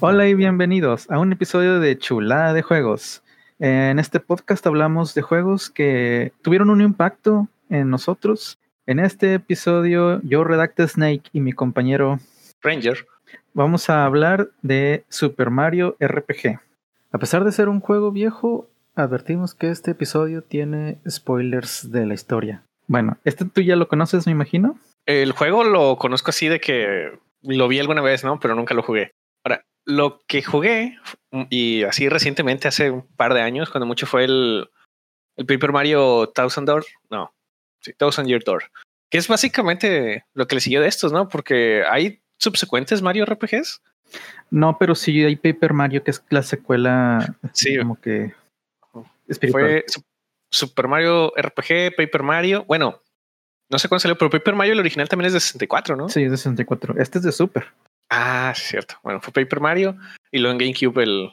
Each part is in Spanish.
Hola y bienvenidos a un episodio de Chulada de Juegos. En este podcast hablamos de juegos que tuvieron un impacto en nosotros. En este episodio yo redacté Snake y mi compañero Ranger. Vamos a hablar de Super Mario RPG. A pesar de ser un juego viejo, advertimos que este episodio tiene spoilers de la historia. Bueno, este tú ya lo conoces, me imagino. El juego lo conozco así de que lo vi alguna vez, ¿no? Pero nunca lo jugué. Ahora, lo que jugué, y así recientemente, hace un par de años, cuando mucho fue el, el Paper Mario Thousand Door, no, sí, Thousand Year Door, que es básicamente lo que le siguió de estos, ¿no? Porque hay subsecuentes Mario RPGs. No, pero sí hay Paper Mario, que es la secuela. Sí. Como que. Fue Super Mario RPG, Paper Mario. Bueno, no sé cuándo salió, pero Paper Mario, el original también es de 64, ¿no? Sí, es de 64. Este es de Super. Ah, cierto. Bueno, fue Paper Mario y luego en GameCube el,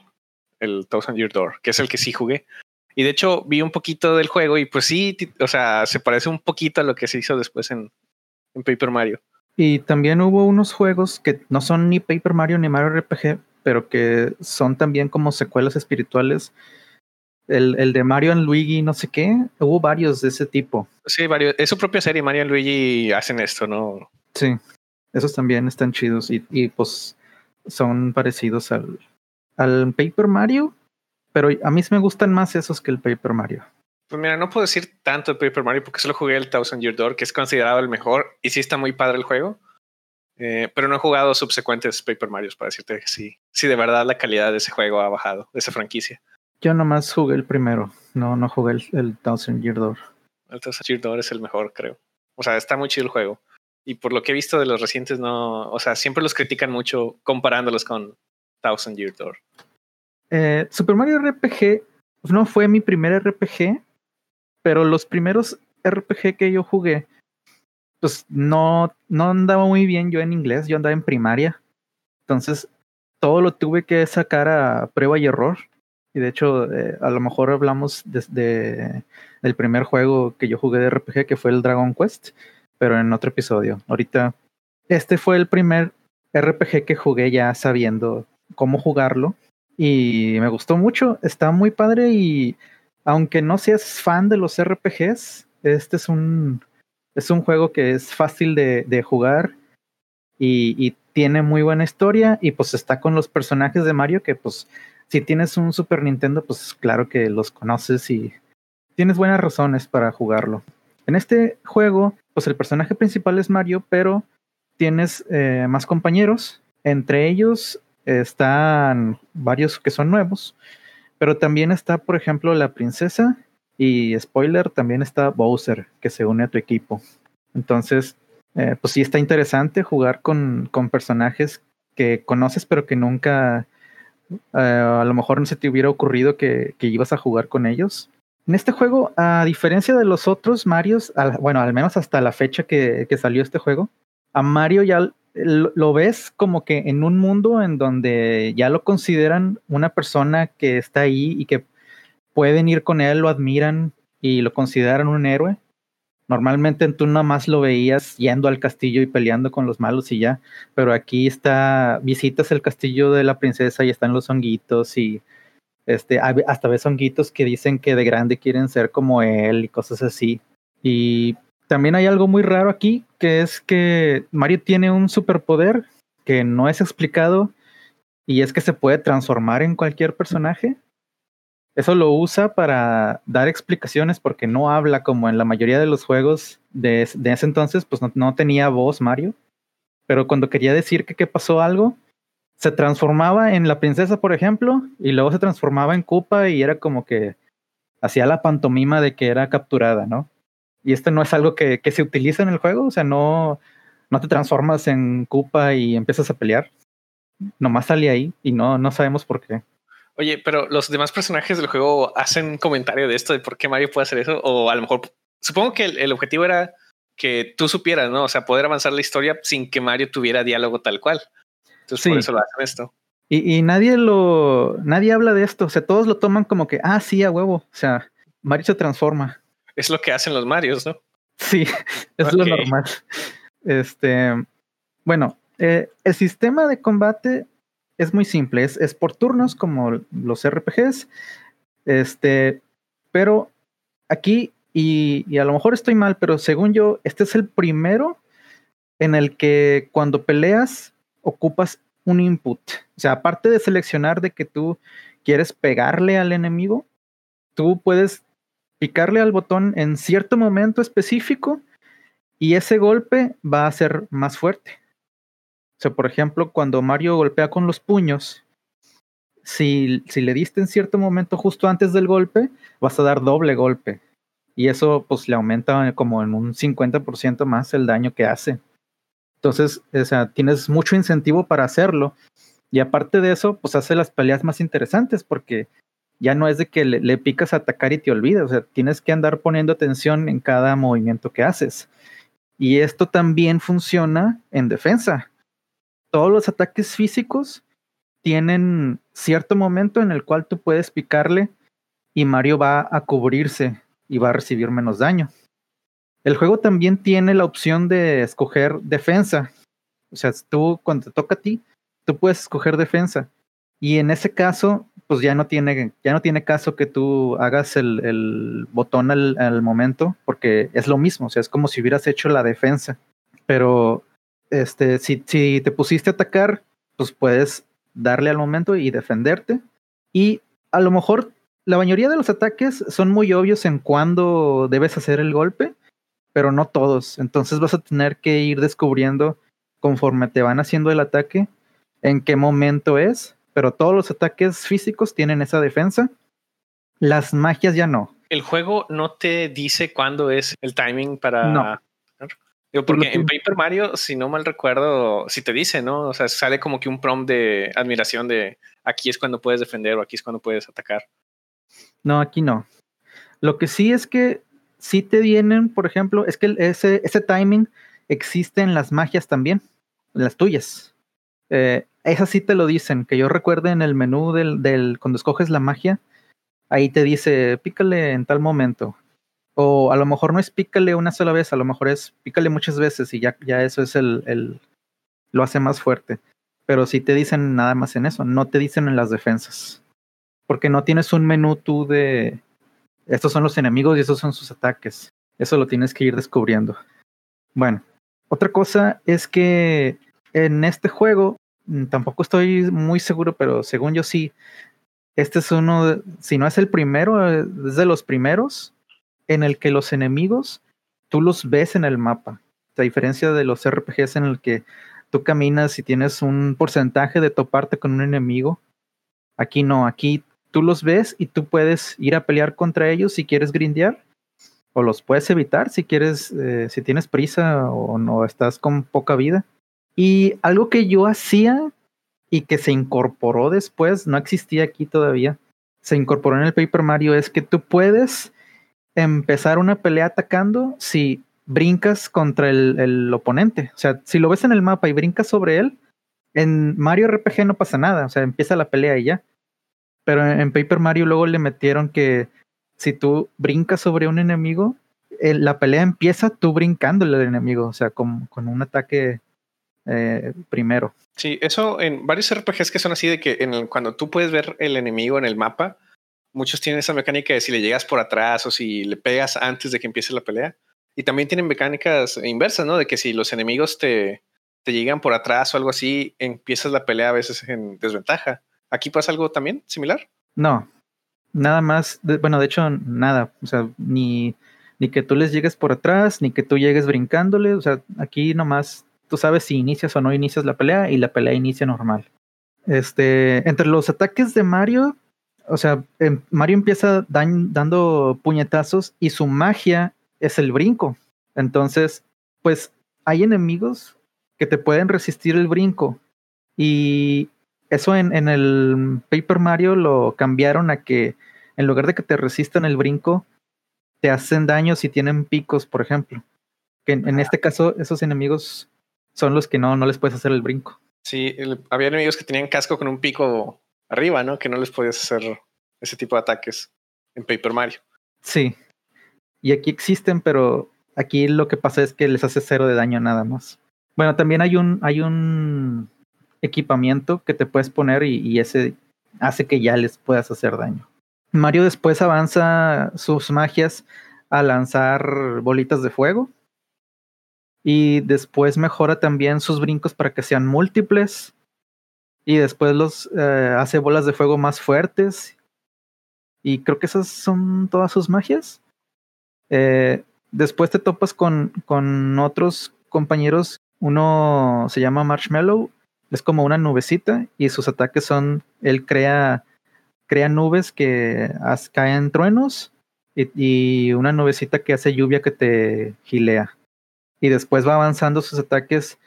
el Thousand Year Door, que es el que sí jugué. Y de hecho vi un poquito del juego y pues sí, o sea, se parece un poquito a lo que se hizo después en, en Paper Mario. Y también hubo unos juegos que no son ni Paper Mario ni Mario RPG, pero que son también como secuelas espirituales. El, el de Mario and Luigi, no sé qué, hubo varios de ese tipo. Sí, varios. Es su propia serie, Mario y Luigi hacen esto, ¿no? Sí, esos también están chidos y, y pues son parecidos al, al Paper Mario, pero a mí sí me gustan más esos que el Paper Mario. Pues mira, no puedo decir tanto de Paper Mario porque solo jugué el Thousand Year Door, que es considerado el mejor y sí está muy padre el juego. Eh, pero no he jugado subsecuentes Paper Marios para decirte que sí, sí, de verdad la calidad de ese juego ha bajado, de esa franquicia. Yo nomás jugué el primero, no, no jugué el, el Thousand Year Door. El Thousand Year Door es el mejor, creo. O sea, está muy chido el juego. Y por lo que he visto de los recientes, no, o sea, siempre los critican mucho comparándolos con Thousand Year Door. Eh, Super Mario RPG no fue mi primer RPG, pero los primeros RPG que yo jugué, pues no, no andaba muy bien yo en inglés, yo andaba en primaria. Entonces, todo lo tuve que sacar a prueba y error. Y de hecho, eh, a lo mejor hablamos desde del primer juego que yo jugué de RPG, que fue el Dragon Quest, pero en otro episodio. Ahorita, este fue el primer RPG que jugué ya sabiendo cómo jugarlo. Y me gustó mucho, está muy padre y aunque no seas fan de los RPGs, este es un, es un juego que es fácil de, jugar y, y, tiene muy buena historia y pues está con los personajes de Mario que pues si tienes un Super Nintendo pues claro que los conoces y tienes buenas razones para jugarlo. En este juego pues el personaje principal es Mario pero tienes eh, más compañeros, entre ellos están varios que son nuevos. Pero también está, por ejemplo, la princesa y spoiler, también está Bowser, que se une a tu equipo. Entonces, eh, pues sí está interesante jugar con, con, personajes que conoces, pero que nunca, eh, a lo mejor no se te hubiera ocurrido que, que, ibas a jugar con ellos. En este juego, a diferencia de los otros Marios, al, bueno, al menos hasta la fecha que, salió este juego, a Mario ya lo, lo, ves como que en un mundo en donde ya lo consideran una persona que está ahí y que pueden ir con él, lo admiran y lo consideran un héroe. Normalmente tú nada más lo veías yendo al castillo y peleando con los malos y ya, pero aquí está, visitas el castillo de la princesa y están los honguitos y este, hasta ves honguitos que dicen que de grande quieren ser como él y cosas así. Y también hay algo muy raro aquí, que es que Mario tiene un superpoder que no es explicado y es que se puede transformar en cualquier personaje. Eso lo usa para dar explicaciones porque no habla como en la mayoría de los juegos de, de ese entonces, pues no, no, tenía voz Mario. Pero cuando quería decir que, que pasó algo, se transformaba en la princesa, por ejemplo, y luego se transformaba en Koopa y era como que hacía la pantomima de que era capturada, ¿no? Y esto no es algo que, que, se utiliza en el juego, o sea, no, no te transformas en Koopa y empiezas a pelear. Nomás sale ahí y no, no sabemos por qué. Oye, pero los demás personajes del juego hacen comentario de esto, de por qué Mario puede hacer eso, o a lo mejor, supongo que el, el objetivo era que tú supieras, ¿no? O sea, poder avanzar la historia sin que Mario tuviera diálogo tal cual. Entonces, sí. por eso lo hacen esto. Y, y, nadie lo, nadie habla de esto, o sea, todos lo toman como que, ah, sí, a huevo, o sea, Mario se transforma. Es lo que hacen los Marios, ¿no? Sí, es okay. lo normal. Este, bueno, eh, el sistema de combate es muy simple, es, es por turnos como los RPGs. Este, pero aquí, y, y, a lo mejor estoy mal, pero según yo, este es el primero en el que cuando peleas ocupas un input. O sea, aparte de seleccionar de que tú quieres pegarle al enemigo, tú puedes picarle al botón en cierto momento específico y ese golpe va a ser más fuerte. O sea, por ejemplo, cuando Mario golpea con los puños, si, si le diste en cierto momento justo antes del golpe, vas a dar doble golpe. Y eso pues le aumenta como en un 50% más el daño que hace. Entonces, o sea, tienes mucho incentivo para hacerlo. Y aparte de eso, pues hace las peleas más interesantes porque ya no es de que le, picas a atacar y te olvidas, o sea, tienes que andar poniendo atención en cada movimiento que haces. Y esto también funciona en defensa. Todos los ataques físicos tienen cierto momento en el cual tú puedes picarle y Mario va a cubrirse y va a recibir menos daño. El juego también tiene la opción de escoger defensa. O sea, tú cuando te toca a ti, tú puedes escoger defensa. Y en ese caso, pues ya no tiene, ya no tiene caso que tú hagas el, botón al, momento, porque es lo mismo, o sea, es como si hubieras hecho la defensa. Pero este, si, si te pusiste a atacar, pues puedes darle al momento y defenderte. Y a lo mejor la mayoría de los ataques son muy obvios en cuándo debes hacer el golpe, pero no todos. Entonces vas a tener que ir descubriendo conforme te van haciendo el ataque en qué momento es, pero todos los ataques físicos tienen esa defensa. Las magias ya no. El juego no te dice cuándo es el timing para... No. porque en Paper Mario, si no mal recuerdo, si te dice, ¿no? O sea, sale como que un prompt de admiración de aquí es cuando puedes defender o aquí es cuando puedes atacar. No, aquí no. Lo que sí es que si te vienen, por ejemplo, es que ese, timing existe en las magias también, las tuyas. Eh, esas sí te lo dicen, que yo recuerde en el menú del, del, cuando escoges la magia, ahí te dice pícale en tal momento. O a lo mejor no es pícale una sola vez, a lo mejor es pícale muchas veces y ya, ya eso es el, el lo hace más fuerte. Pero sí te dicen nada más en eso, no te dicen en las defensas. Porque no tienes un menú tú de, estos son los enemigos y esos son sus ataques. Eso lo tienes que ir descubriendo. Bueno, otra cosa es que en este juego, mm, tampoco estoy muy seguro, pero según yo sí, este es uno, si no es el primero, es de los primeros en el que los enemigos tú los ves en el mapa. A diferencia de los RPGs en el que tú caminas y tienes un porcentaje de toparte con un enemigo, aquí no, aquí tú los ves y tú puedes ir a pelear contra ellos si quieres grindear o los puedes evitar si quieres, eh, si tienes prisa o no estás con poca vida. Y algo que yo hacía y que se incorporó después, no existía aquí todavía, se incorporó en el Paper Mario, es que tú puedes empezar una pelea atacando si brincas contra el, el oponente. O sea, si lo ves en el mapa y brincas sobre él, en Mario RPG no pasa nada, o sea, empieza la pelea y ya. Pero en Paper Mario luego le metieron que si tú brincas sobre un enemigo, la pelea empieza tú brincándole al enemigo, o sea, con, un ataque eh, primero. Sí, eso en varios RPGs que son así de que en cuando tú puedes ver el enemigo en el mapa, muchos tienen esa mecánica de si le llegas por atrás o si le pegas antes de que empiece la pelea. Y también tienen mecánicas inversas, ¿no? De que si los enemigos te, te llegan por atrás o algo así, empiezas la pelea a veces en desventaja. ¿Aquí pasa algo también similar? No, nada más, bueno, de hecho, nada, o sea, ni, ni que tú les llegues por atrás, ni que tú llegues brincándole, o sea, aquí nomás tú sabes si inicias o no inicias la pelea y la pelea inicia normal. Este, entre los ataques de Mario, o sea, em, Mario empieza dando puñetazos y su magia es el brinco. Entonces, pues hay enemigos que te pueden resistir el brinco y eso en, en, el Paper Mario lo cambiaron a que en lugar de que te resistan el brinco, te hacen daño si tienen picos, por ejemplo. Que en, este caso, esos enemigos son los que no, no les puedes hacer el brinco. Sí, había enemigos que tenían casco con un pico arriba, ¿no? Que no les podías hacer ese tipo de ataques en Paper Mario. Sí. Y aquí existen, pero aquí lo que pasa es que les hace cero de daño nada más. Bueno, también hay un, hay un equipamiento que te puedes poner y, ese hace que ya les puedas hacer daño. Mario después avanza sus magias a lanzar bolitas de fuego. Y después mejora también sus brincos para que sean múltiples. Y después los eh, hace bolas de fuego más fuertes. Y creo que esas son todas sus magias. Eh, después te topas con, con otros compañeros. Uno se llama Marshmallow. Es como una nubecita. Y sus ataques son. Él crea, crea nubes que caen truenos. Y, una nubecita que hace lluvia que te gilea. Y después va avanzando sus ataques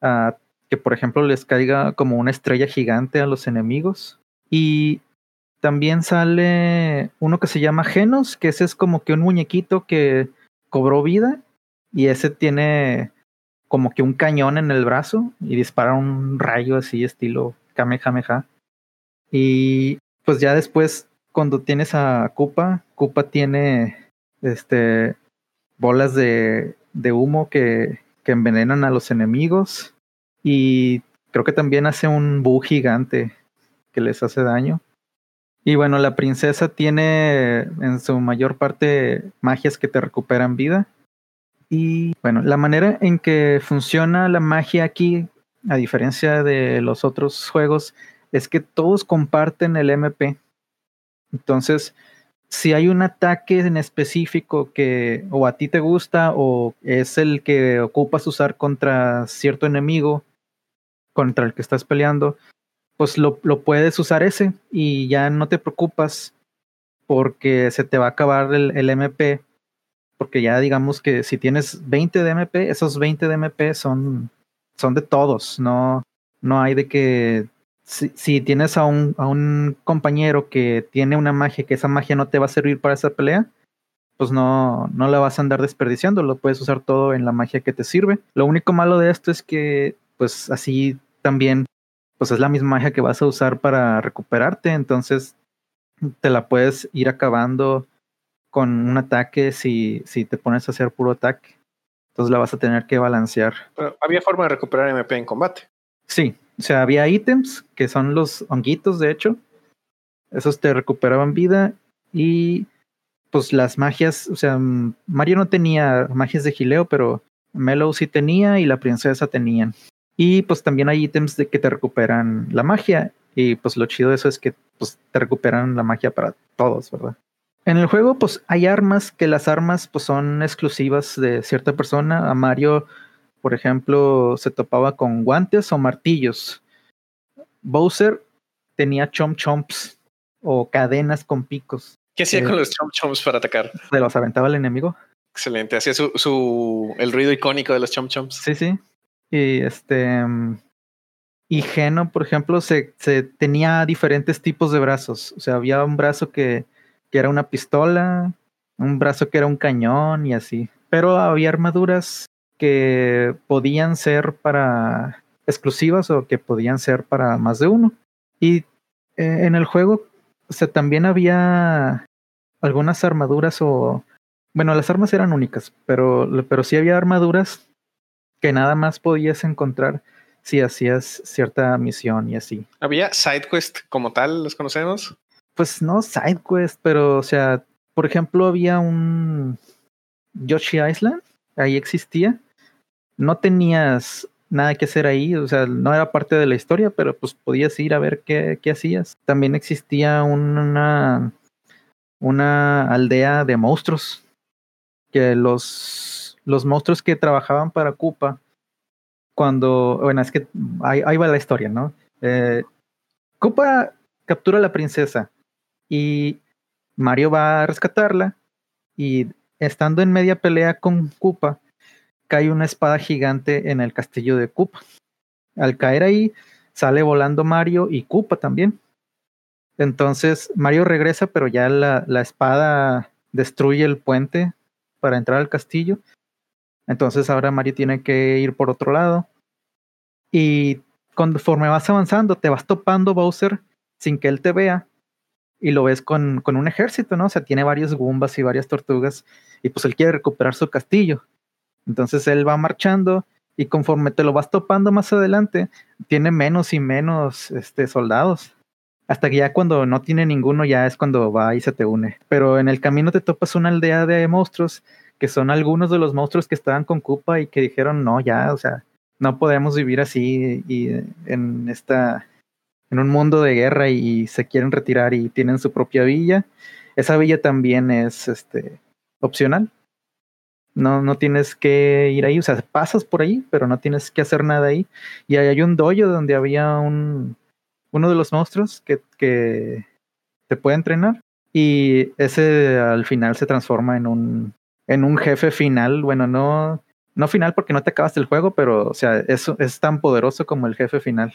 a que, por ejemplo, les caiga como una estrella gigante a los enemigos. Y también sale uno que se llama Genos, que ese es como que un muñequito que cobró vida. Y ese tiene como que un cañón en el brazo y dispara un rayo así estilo Kamehameha. Y pues ya después cuando tienes a Koopa, Koopa tiene este bolas de, de humo que, que, envenenan a los enemigos. Y creo que también hace un bug gigante que les hace daño. Y bueno, la princesa tiene en su mayor parte magias que te recuperan vida. Y bueno, la manera en que funciona la magia aquí, a diferencia de los otros juegos, es que todos comparten el MP. Entonces, si hay un ataque en específico que o a ti te gusta o es el que ocupas usar contra cierto enemigo contra el que estás peleando, pues lo, puedes usar ese y ya no te preocupas porque se te va a acabar el, el, MP. Porque ya digamos que si tienes 20 de MP, esos 20 de MP son, son de todos, no, no hay de que si, tienes a un, a un compañero que tiene una magia, que esa magia no te va a servir para esa pelea, pues no, no la vas a andar desperdiciando, lo puedes usar todo en la magia que te sirve. Lo único malo de esto es que, pues así también, pues es la misma magia que vas a usar para recuperarte, entonces te la puedes ir acabando con un ataque si, si te pones a hacer puro ataque. Entonces la vas a tener que balancear. Pero había forma de recuperar MP en combate. Sí, o sea, había ítems que son los honguitos, de hecho. Esos te recuperaban vida. Y pues las magias, o sea, Mario no tenía magias de gileo, pero Melo sí tenía y la princesa tenían. Y pues también hay ítems de que te recuperan la magia. Y pues lo chido de eso es que pues, te recuperan la magia para todos, ¿verdad? En el juego, pues hay armas que las armas pues son exclusivas de cierta persona. A Mario por ejemplo, se topaba con guantes o martillos. Bowser tenía chomp chomps o cadenas con picos. ¿Qué hacía con los chomp chomps para atacar? Se los aventaba el enemigo. Excelente, hacía su, su el ruido icónico de los chomp chomps. Sí, sí. Y este y Geno, por ejemplo, se, se, tenía diferentes tipos de brazos. O sea, había un brazo que, que era una pistola, un brazo que era un cañón y así. Pero había armaduras que podían ser para exclusivas o que podían ser para más de uno. Y eh, en el juego o sea, también había algunas armaduras o... Bueno, las armas eran únicas, pero, pero sí había armaduras que nada más podías encontrar si hacías cierta misión y así. ¿Había SideQuest como tal? ¿Los conocemos? Pues no SideQuest, pero o sea, por ejemplo, había un Yoshi Island, ahí existía, no tenías nada que hacer ahí, o sea, no era parte de la historia, pero pues podías ir a ver qué, qué hacías. También existía una, una aldea de monstruos, que los, los monstruos que trabajaban para Koopa, cuando, bueno, es que ahí, va la historia, ¿no? Eh, Koopa captura a la princesa y Mario va a rescatarla y estando en media pelea con Koopa, cae una espada gigante en el castillo de Koopa. Al caer ahí, sale volando Mario y Koopa también. Entonces Mario regresa, pero ya la, la espada destruye el puente para entrar al castillo. Entonces ahora Mario tiene que ir por otro lado. Y conforme vas avanzando, te vas topando Bowser sin que él te vea. Y lo ves con, con un ejército, ¿no? O sea, tiene varios Goombas y varias tortugas. Y pues él quiere recuperar su castillo. Entonces él va marchando Y conforme te lo vas topando más adelante, tiene menos y menos este, soldados. Hasta que ya cuando no tiene ninguno, ya es cuando va y se te une. Pero en el camino te topas una aldea de monstruos que son algunos de los monstruos que estaban con Koopa y que dijeron, no, ya, o sea, no podemos vivir así y en esta en un mundo de guerra y, se quieren retirar y tienen su propia villa. Esa villa también es este opcional. No, no tienes que ir ahí, o sea, pasas por ahí, pero no tienes que hacer nada ahí. Y hay un dojo donde había un uno de los monstruos que, que te puede entrenar. Y ese al final se transforma en un, en un jefe final. Bueno, no, no final porque no te acabas el juego, pero o sea, eso es tan poderoso como el jefe final.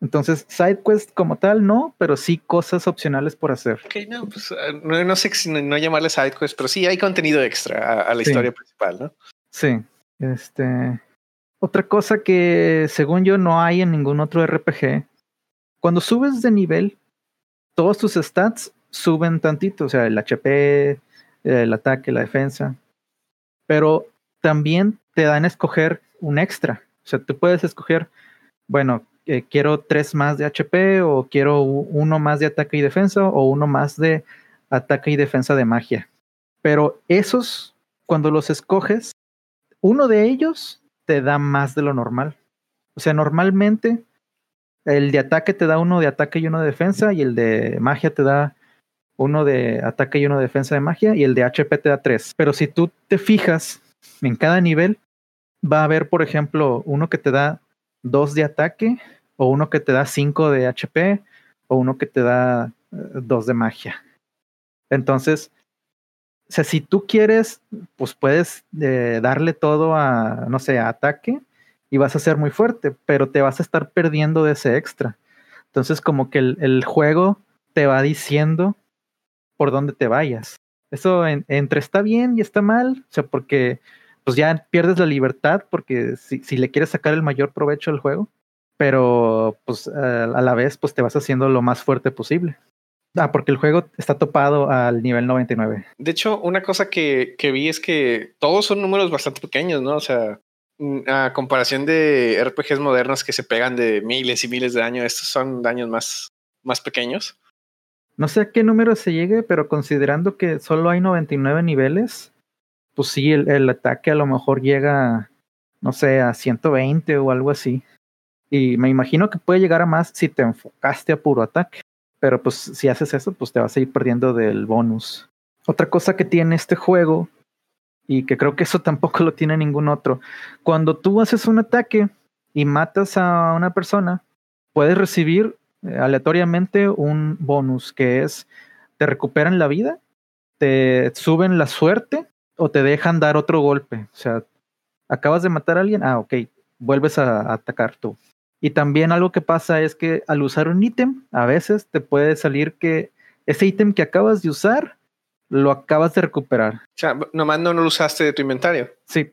Entonces, SideQuest como tal, no, pero sí cosas opcionales por hacer. Ok, no, pues ah, no, sé si no, llamarle SideQuest, pero sí hay contenido extra a, la historia principal, ¿no? Sí. Este. Otra cosa que, según yo, no hay en ningún otro RPG. Cuando subes de nivel, todos tus stats suben tantito, o sea, el HP, el ataque, la defensa. Pero también te dan a escoger un extra. O sea, tú puedes escoger, bueno, eh, quiero tres más de HP o quiero uno más de ataque y defensa o uno más de ataque y defensa de magia. Pero esos, cuando los escoges, uno de ellos te da más de lo normal. O sea, normalmente el de ataque te da uno de ataque y uno de defensa y el de magia te da uno de ataque y uno de defensa de magia y el de HP te da tres. Pero si tú te fijas en cada nivel, va a haber, por ejemplo, uno que te da 2 de ataque, o uno que te da 5 de HP, o uno que te da 2 eh, de magia. Entonces, o sea, si tú quieres, pues puedes eh, darle todo a, no sé, a ataque y vas a ser muy fuerte, pero te vas a estar perdiendo de ese extra. Entonces, como que el, juego te va diciendo por dónde te vayas. Eso entre está bien y está mal, o sea, porque pues ya pierdes la libertad porque si, le quieres sacar el mayor provecho al juego, pero pues a la vez pues te vas haciendo lo más fuerte posible. Ah, porque el juego está topado al nivel 99. De hecho, una cosa que, que vi es que todos son números bastante pequeños, ¿no? O sea, mm, a comparación de RPGs modernos que se pegan de miles y miles de daños, estos son daños más, más pequeños. No sé a qué número se llegue, pero considerando que solo hay 99 niveles, pues sí, el, ataque a lo mejor llega, no sé, a 120 o algo así. Y me imagino que puede llegar a más si te enfocaste a puro ataque. Pero pues si haces eso, pues te vas a ir perdiendo del bonus. Otra cosa que tiene este juego, y que creo que eso tampoco lo tiene ningún otro, cuando tú haces un ataque y matas a una persona, puedes recibir eh, aleatoriamente un bonus que es, te recuperan la vida, te suben la suerte o te dejan dar otro golpe. O sea, acabas de matar a alguien, ah, ok, vuelves a, atacar tú. Y también algo que pasa es que al usar un ítem, a veces te puede salir que ese ítem que acabas de usar, lo acabas de recuperar. O sea, nomás no lo usaste de tu inventario. Sí.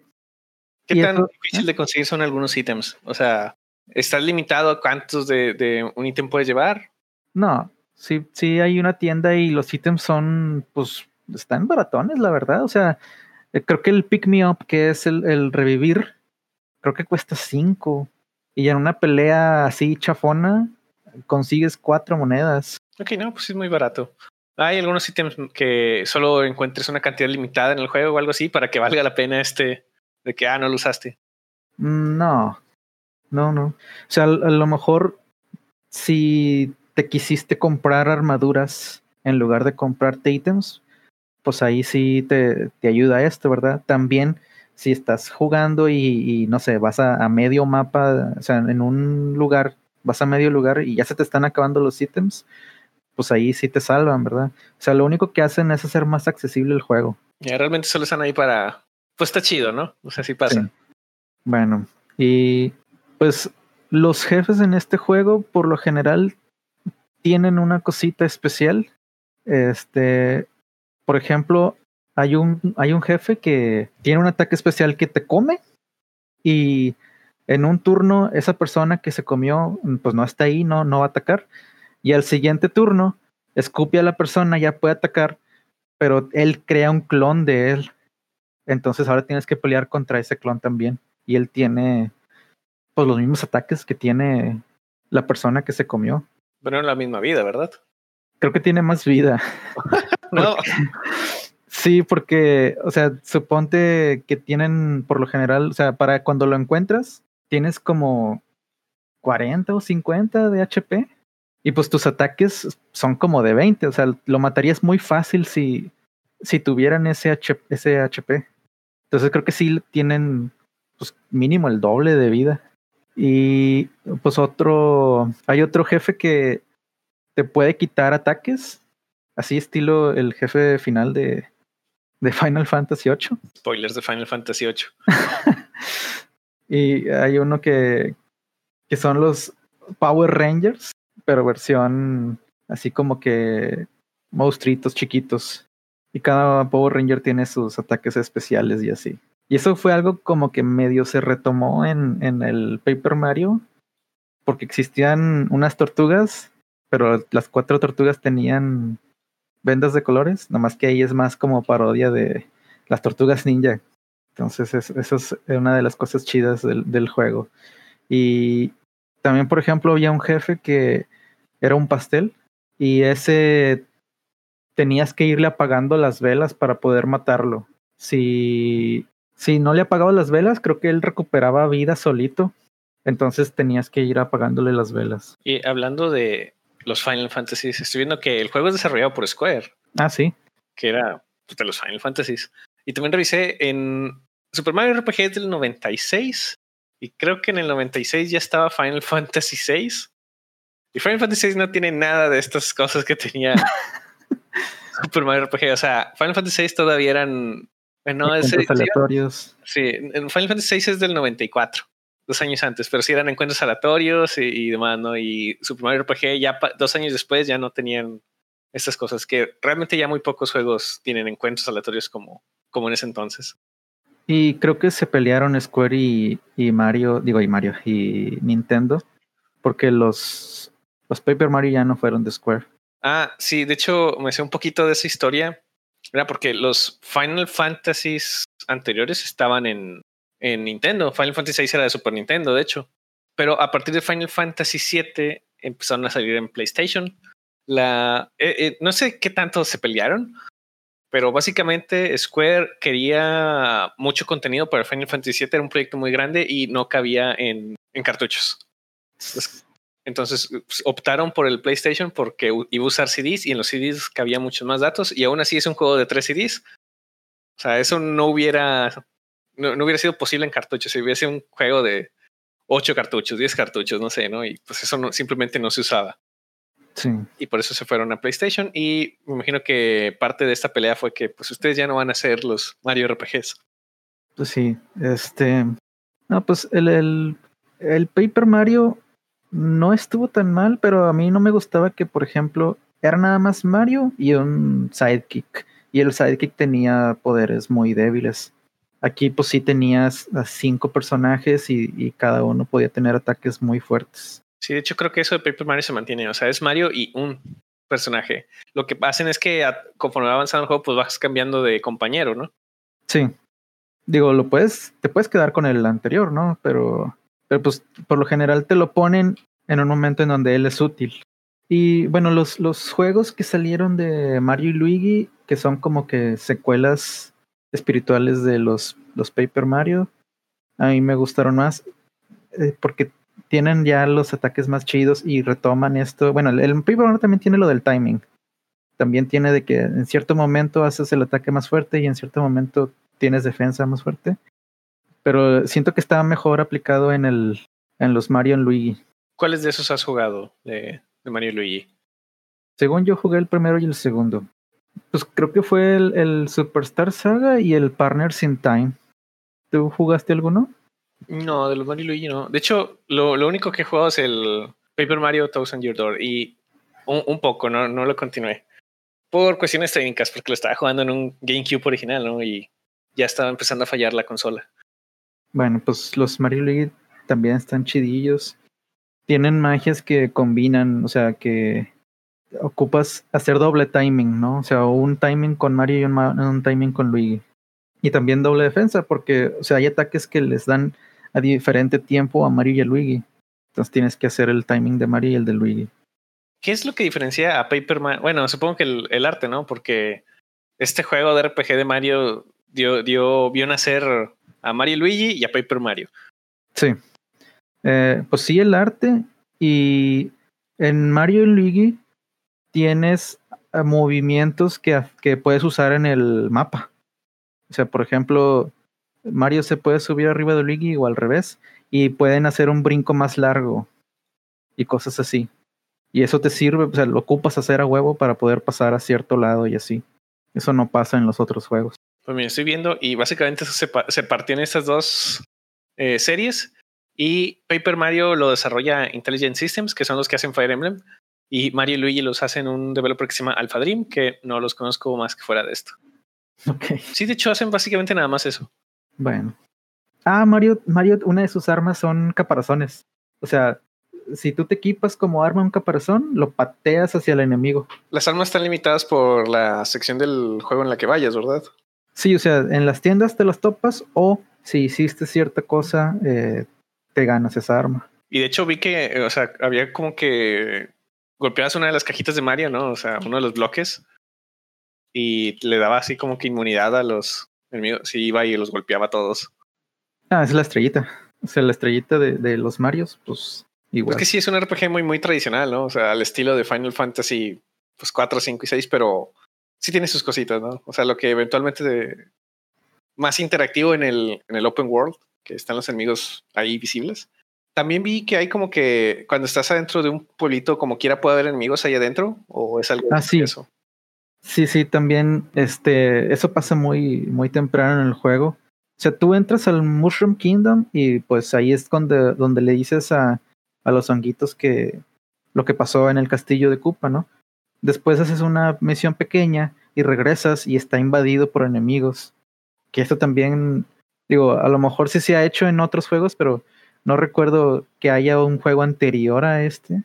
¿Qué tan difícil de conseguir son algunos ítems? O sea, ¿estás limitado a cuántos de, de un ítem puedes llevar? No, sí, sí hay una tienda y los ítems son, pues, están baratones, la verdad. O sea, eh, creo que el pick me up, que es el, revivir, creo que cuesta 5. Y en una pelea así chafona, consigues cuatro monedas. Ok, no, pues es muy barato. Hay algunos ítems que solo encuentres una cantidad limitada en el juego o algo así para que valga la pena este de que, ah, no lo usaste. Mm, no, no, no. O sea, a lo mejor si te quisiste comprar armaduras en lugar de comprarte ítems, pues ahí sí te, te ayuda esto, ¿verdad? También si estás jugando y, no sé, vas a, medio mapa, o sea, en un lugar, vas a medio lugar y ya se te están acabando los ítems, pues ahí sí te salvan, ¿verdad? O sea, lo único que hacen es hacer más accesible el juego. Ya realmente solo están ahí para, pues está chido, ¿no? O sea, sí pasa. Bueno, y pues los jefes en este juego, por lo general, tienen una cosita especial. Este, por ejemplo, hay un, hay un jefe que tiene un ataque especial que te come y en un turno esa persona que se comió, pues no está ahí, no, no va a atacar. Y al siguiente turno, escupe a la persona, ya puede atacar, pero él crea un clon de él. Entonces ahora tienes que pelear contra ese clon también. y él tiene pues los mismos ataques que tiene la persona que se comió. Pero en la misma vida, ¿verdad? Creo que tiene más vida. no. Sí, porque, o sea, suponte que tienen, por lo general, o sea, para cuando lo encuentras, tienes como 40 o 50 de HP. Y pues tus ataques son como de 20. O sea, lo matarías muy fácil si, si tuvieran ese, ese HP. Entonces creo que sí tienen pues, mínimo el doble de vida. Y pues otro, hay otro jefe que te puede quitar ataques, así estilo el jefe final de, de Final Fantasy VIII. Spoilers de Final Fantasy VIII. y hay uno que, que son los Power Rangers, pero versión así como que monstruitos chiquitos. Y cada Power Ranger tiene sus ataques especiales y así. Y eso fue algo como que medio se retomó en, en el Paper Mario, porque existían unas tortugas, pero las cuatro tortugas tenían vendas de colores, nomás que ahí es más como parodia de las tortugas ninja. Entonces eso es una de las cosas chidas del, del, juego. Y también, por ejemplo, había un jefe que era un pastel y ese tenías que irle apagando las velas para poder matarlo. Si, si no le apagaba las velas, creo que él recuperaba vida solito. Entonces tenías que ir apagándole las velas. Y hablando de, los Final Fantasy. Estoy viendo que el juego es desarrollado por Square. Ah, sí. Que era de los Final Fantasies. Y también revisé en Super Mario RPG del 96. Y creo que en el 96 ya estaba Final Fantasy VI. Y Final Fantasy VI no tiene nada de estas cosas que tenía Super Mario RPG. O sea, Final Fantasy VI todavía eran. Bueno, ese, aleatorios. Sí, Final Fantasy VI es del 94 dos años antes, pero sí eran encuentros aleatorios y, demás, ¿no? Y Super Mario RPG ya dos años después ya no tenían estas cosas que realmente ya muy pocos juegos tienen encuentros aleatorios como, como en ese entonces. Y creo que se pelearon Square y, y Mario, digo, y Mario y Nintendo, porque los, los Paper Mario ya no fueron de Square. Ah, sí, de hecho me sé un poquito de esa historia. Era porque los Final Fantasies anteriores estaban en, en Nintendo. Final Fantasy VI era de Super Nintendo, de hecho. Pero a partir de Final Fantasy VII empezaron a salir en PlayStation. La, eh, eh, no sé qué tanto se pelearon, pero básicamente Square quería mucho contenido para Final Fantasy VII. Era un proyecto muy grande y no cabía en, en cartuchos. Entonces pues, optaron por el PlayStation porque iba a usar CDs y en los CDs cabía muchos más datos y aún así es un juego de tres CDs. O sea, eso no hubiera no, hubiera sido posible en cartuchos. Si hubiese un juego de 8 cartuchos, 10 cartuchos, no sé, ¿no? Y pues eso no, simplemente no se usaba. Sí. Y por eso se fueron a PlayStation. Y me imagino que parte de esta pelea fue que pues ustedes ya no van a ser los Mario RPGs. Pues sí, este. No, pues el, el, el Paper Mario no estuvo tan mal, pero a mí no me gustaba que, por ejemplo, era nada más Mario y un sidekick. Y el sidekick tenía poderes muy débiles. Aquí pues sí tenías a cinco personajes y, cada uno podía tener ataques muy fuertes. Sí, de hecho creo que eso de Paper Mario se mantiene. O sea, es Mario y un personaje. Lo que hacen es que conforme va avanzando el juego, pues vas cambiando de compañero, ¿no? Sí. Digo, lo puedes, te puedes quedar con el anterior, ¿no? Pero, pero pues por lo general te lo ponen en un momento en donde él es útil. Y bueno, los, los juegos que salieron de Mario y Luigi, que son como que secuelas espirituales de los, los Paper Mario. A mí me gustaron más eh, porque tienen ya los ataques más chidos y retoman esto. Bueno, el, Paper Mario también tiene lo del timing. También tiene de que en cierto momento haces el ataque más fuerte y en cierto momento tienes defensa más fuerte. Pero siento que está mejor aplicado en el en los Mario y Luigi. ¿Cuáles de esos has jugado de, de Mario y Luigi? Según yo jugué el primero y el segundo. Pues creo que fue el, Superstar Saga y el Partners in Time. ¿Tú jugaste alguno? No, de los Mario Luigi no. De hecho, lo, único que he jugado es el Paper Mario Thousand Year Door y un, poco, no, no lo continué. Por cuestiones técnicas, porque lo estaba jugando en un GameCube original, ¿no? Y ya estaba empezando a fallar la consola. Bueno, pues los Mario Luigi también están chidillos. Tienen magias que combinan, o sea, que ocupas hacer doble timing, ¿no? O sea, un timing con Mario y un, timing con Luigi. Y también doble defensa, porque, o sea, hay ataques que les dan a diferente tiempo a Mario y a Luigi. Entonces tienes que hacer el timing de Mario y el de Luigi. ¿Qué es lo que diferencia a Paper Mario? Bueno, supongo que el, arte, ¿no? Porque este juego de RPG de Mario dio, dio, vio nacer a Mario y Luigi y a Paper Mario. Sí. Eh, pues sí, el arte. Y en Mario y Luigi tienes eh, movimientos que, que puedes usar en el mapa. O sea, por ejemplo, Mario se puede subir arriba de Luigi o al revés y pueden hacer un brinco más largo y cosas así. Y eso te sirve, o sea, lo ocupas hacer a huevo para poder pasar a cierto lado y así. Eso no pasa en los otros juegos. Pues mira, estoy viendo y básicamente se, se partió en estas dos eh, series y Paper Mario lo desarrolla Intelligent Systems, que son los que hacen Fire Emblem, y Mario y Luigi los hacen un developer que se llama Alpha Dream, que no los conozco más que fuera de esto. Ok. Sí, de hecho hacen básicamente nada más eso. Bueno. Ah, Mario, Mario, una de sus armas son caparazones. O sea, si tú te equipas como arma un caparazón, lo pateas hacia el enemigo. Las armas están limitadas por la sección del juego en la que vayas, ¿verdad? Sí, o sea, en las tiendas te las topas o si hiciste cierta cosa, eh, te ganas esa arma. Y de hecho vi que, o sea, había como que golpeabas una de las cajitas de Mario, ¿no? O sea, uno de los bloques y le daba así como que inmunidad a los enemigos. Si iba y los golpeaba a todos. Ah, es la estrellita. O sea, la estrellita de, de los Marios, pues igual. Es que sí, es un RPG muy, muy tradicional, ¿no? O sea, al estilo de Final Fantasy, pues 4, 5 y 6, pero sí tiene sus cositas, ¿no? O sea, lo que eventualmente de más interactivo en el, en el open world, que están los enemigos ahí visibles. También vi que hay como que cuando estás adentro de un pueblito, como quiera puede haber enemigos ahí adentro, o es algo ah, sí. eso. Sí, sí, también este, eso pasa muy, muy temprano en el juego. O sea, tú entras al Mushroom Kingdom y pues ahí es donde, donde le dices a, a los honguitos que lo que pasó en el castillo de Koopa, ¿no? Después haces una misión pequeña y regresas y está invadido por enemigos. Que esto también, digo, a lo mejor sí se ha hecho en otros juegos, pero no recuerdo que haya un juego anterior a este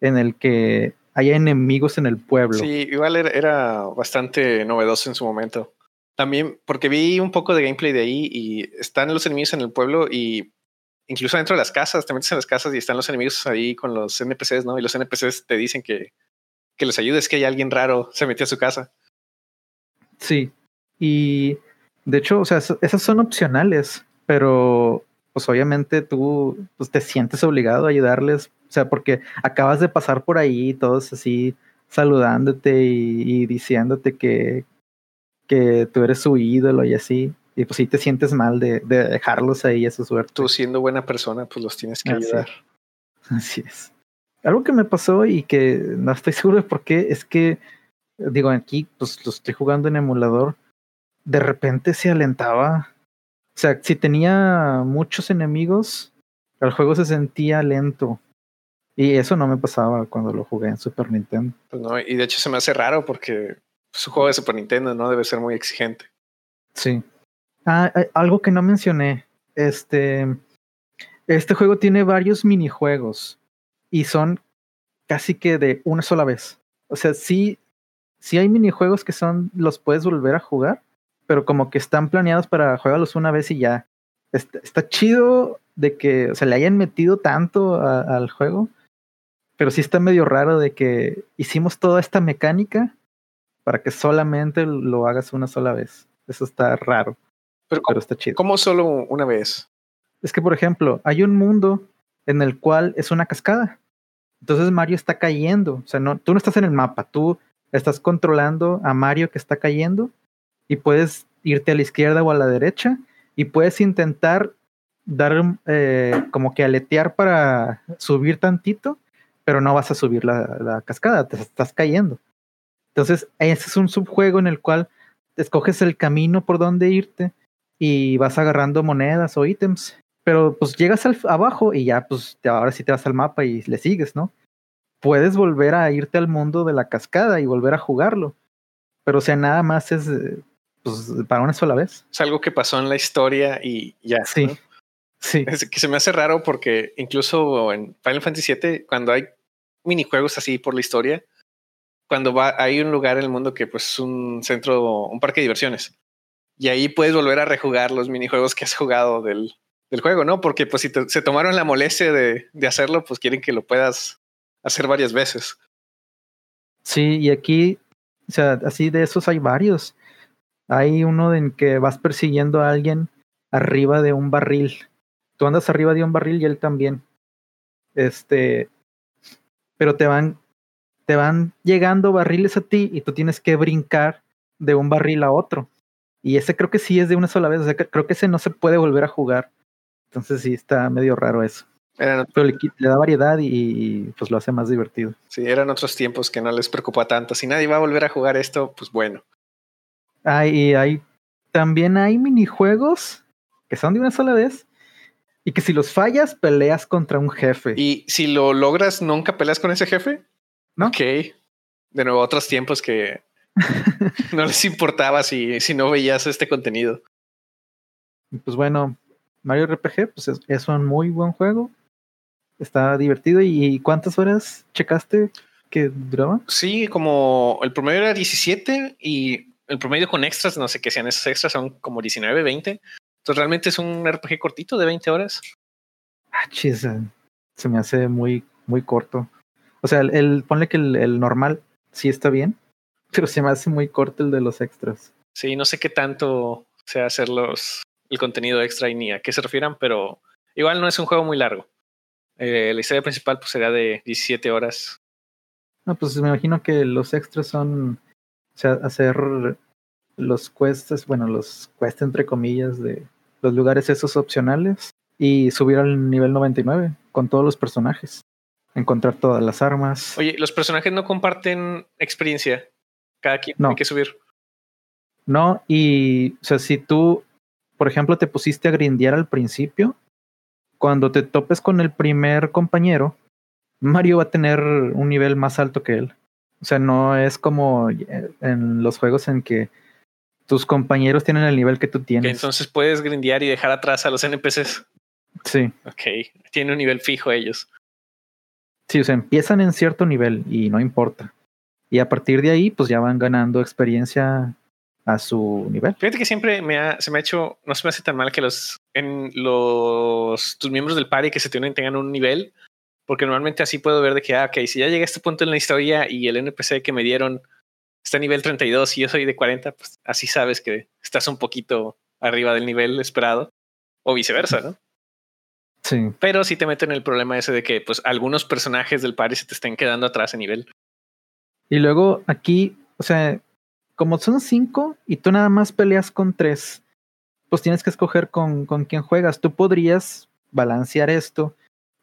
en el que haya enemigos en el pueblo. Sí, igual era, bastante novedoso en su momento. También porque vi un poco de gameplay de ahí y están los enemigos en el pueblo y incluso dentro de las casas, te metes en las casas y están los enemigos ahí con los NPCs, ¿no? Y los NPCs te dicen que, que les ayudes, que hay alguien raro se metió a su casa. Sí, y de hecho, o sea, esas son opcionales, pero pues obviamente tú pues, te sientes obligado a ayudarles, o sea, porque acabas de pasar por ahí, todos así saludándote y, diciéndote que, que tú eres su ídolo y así. Y pues sí te sientes mal de, dejarlos ahí a su suerte. Tú siendo buena persona, pues los tienes que ayudar. Así es. Algo que me pasó y que no estoy seguro de por qué es que, digo, aquí pues lo estoy jugando en emulador, de repente se alentaba o sea, si tenía muchos enemigos, el juego se sentía lento. Y eso no me pasaba cuando lo jugué en Super Nintendo. Pues no, y de hecho se me hace raro porque su juego de Super Nintendo no debe ser muy exigente. Sí. Ah, algo que no mencioné. Este. Este juego tiene varios minijuegos. Y son casi que de una sola vez. O sea, sí, sí hay minijuegos que son. los puedes volver a jugar pero como que están planeados para jugarlos una vez y ya. Está, chido de que o sea, le hayan metido tanto al juego, pero sí está medio raro de que hicimos toda esta mecánica para que solamente lo hagas una sola vez. Eso está raro, pero, está chido. ¿Cómo solo una vez? Es que, por ejemplo, hay un mundo en el cual es una cascada. Entonces Mario está cayendo. O sea, no, tú no estás en el mapa, tú estás controlando a Mario que está cayendo y puedes irte a la izquierda o a la derecha y puedes intentar dar eh, como que aletear para subir tantito, pero no vas a subir la, cascada, te estás cayendo. Entonces, ese es un subjuego en el cual escoges el camino por donde irte y vas agarrando monedas o ítems. Pero pues llegas al, abajo y ya, pues ahora sí te vas al mapa y le sigues, ¿no? Puedes volver a irte al mundo de la cascada y volver a jugarlo. Pero o sea, nada más es eh, pues, para una sola vez. Es algo que pasó en la historia y ya. Sí. Sí. Es que se me hace raro porque incluso en Final Fantasy VII, cuando hay minijuegos así por la historia, cuando va, hay un lugar en el mundo que pues es un centro, un parque de diversiones. Y ahí puedes volver a rejugar los minijuegos que has jugado del, del juego, ¿no? Porque pues si se tomaron la molestia de, de hacerlo, pues quieren que lo puedas hacer varias veces. Sí, y aquí, o sea, así de esos hay varios. Hay uno en que vas persiguiendo a alguien arriba de un barril. Tú andas arriba de un barril y él también. Este, pero te van, te van llegando barriles a ti y tú tienes que brincar de un barril a otro. Y ese creo que sí es de una sola vez. O sea, creo que ese no se puede volver a jugar. Entonces sí está medio raro eso. Pero le, da variedad y, pues lo hace más divertido. Sí, eran otros tiempos que no les preocupa tanto. Si nadie va a volver a jugar esto, pues bueno. Ah, y hay, también hay minijuegos que son de una sola vez y que si los fallas, peleas contra un jefe. Y si lo logras, nunca peleas con ese jefe. ¿No? Ok. De nuevo, otros tiempos que no les importaba si, si no veías este contenido. Pues bueno, Mario RPG, pues es, un muy buen juego. Está divertido. ¿Y cuántas horas checaste que duraba? Sí, como el promedio era 17 y el promedio con extras, no sé qué sean esos extras, son como 19, 20. Entonces realmente es un RPG cortito de 20 horas. Ah, chis, se me hace muy, muy corto. O sea, el, ponle que el, normal sí está bien, pero se me hace muy corto el de los extras. Sí, no sé qué tanto sea hacer los, el contenido extra y ni a qué se refieran, pero igual no es un juego muy largo. Eh, la historia principal pues será de 17 horas. No, pues me imagino que los extras son o sea, hacer los cuestas, bueno, los cuestas entre comillas de los lugares esos opcionales y subir al nivel 99 con todos los personajes. Encontrar todas las armas. Oye, los personajes no comparten experiencia. Cada quien no. tiene que subir. No, y o sea, si tú, por ejemplo, te pusiste a grindear al principio, cuando te topes con el primer compañero, Mario va a tener un nivel más alto que él. O sea, no es como en los juegos en que tus compañeros tienen el nivel que tú tienes. entonces puedes grindear y dejar atrás a los NPCs. Sí. Ok, tiene un nivel fijo ellos. Sí, o sea, empiezan en cierto nivel y no importa. Y a partir de ahí, pues ya van ganando experiencia a su nivel. Fíjate que siempre me ha, se me ha hecho, no se me hace tan mal que los, en los, tus miembros del party que se tienen tengan un nivel, porque normalmente así puedo ver de que, ah, ok, si ya llegué a este punto en la historia y el NPC que me dieron está a nivel 32 y yo soy de 40, pues así sabes que estás un poquito arriba del nivel esperado, o viceversa, ¿no? Sí. Pero sí te meten en el problema ese de que, pues, algunos personajes del party se te estén quedando atrás en nivel. Y luego aquí, o sea, como son cinco y tú nada más peleas con tres, pues tienes que escoger con, con quién juegas. Tú podrías balancear esto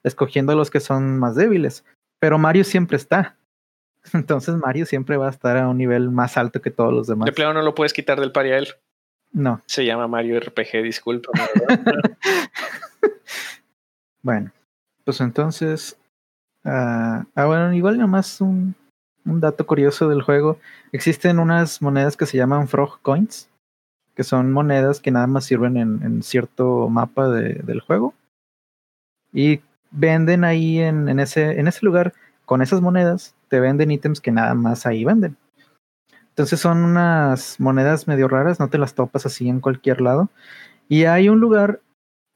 escogiendo los que son más débiles, pero Mario siempre está. Entonces Mario siempre va a estar a un nivel más alto que todos los demás. De plano no lo puedes quitar del pari a él. No. Se llama Mario RPG, disculpa. bueno, pues entonces. ah, ah bueno, igual nomás un, un dato curioso del juego. Existen unas monedas que se llaman Frog Coins, que son monedas que nada más sirven en, en cierto mapa de, del juego. Y venden ahí en, ese, en ese lugar, con esas monedas, te venden ítems que nada más ahí venden. Entonces son unas monedas medio raras, no te las topas así en cualquier lado. Y hay un lugar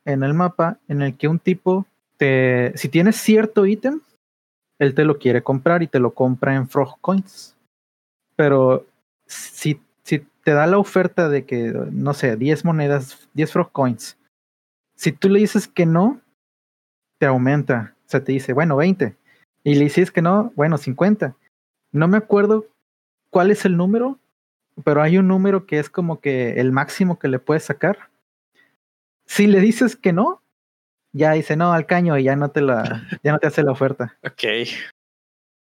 en el mapa en el que un tipo te, si tienes cierto ítem, él te lo quiere comprar y te lo compra en Frog Coins. Pero si, si te da la oferta de que, no sé, 10 monedas, 10 Frog Coins, si tú le dices que no, te aumenta. O sea, te dice, bueno, 20. Y le dices que no, bueno, 50. No me acuerdo cuál es el número, pero hay un número que es como que el máximo que le puedes sacar. Si le dices que no, ya dice no al caño y ya no te la, ya no te hace la oferta. Ok.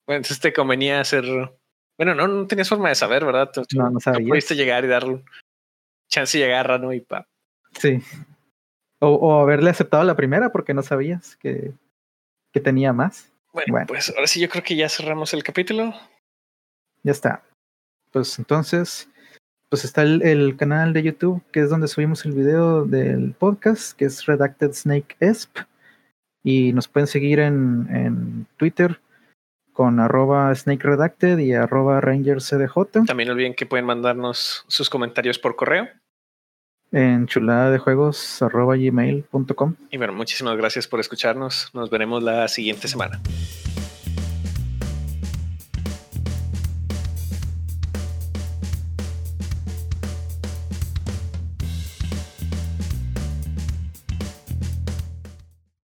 Bueno, entonces te convenía hacer. Bueno, no, no tenías forma de saber, ¿verdad? no, no sabía. pudiste llegar y darle chance y llegar, ¿no? Y pa. Sí. O, o, haberle aceptado la primera porque no sabías que, que tenía más. Bueno, bueno, pues ahora sí yo creo que ya cerramos el capítulo. Ya está. Pues entonces, pues está el, el, canal de YouTube, que es donde subimos el video del podcast, que es Redacted Snake Esp. Y nos pueden seguir en, en Twitter con arroba Snake Redacted y arroba Ranger CDJ. También no olviden que pueden mandarnos sus comentarios por correo. En. Y bueno, muchísimas gracias por escucharnos. Nos veremos la siguiente semana.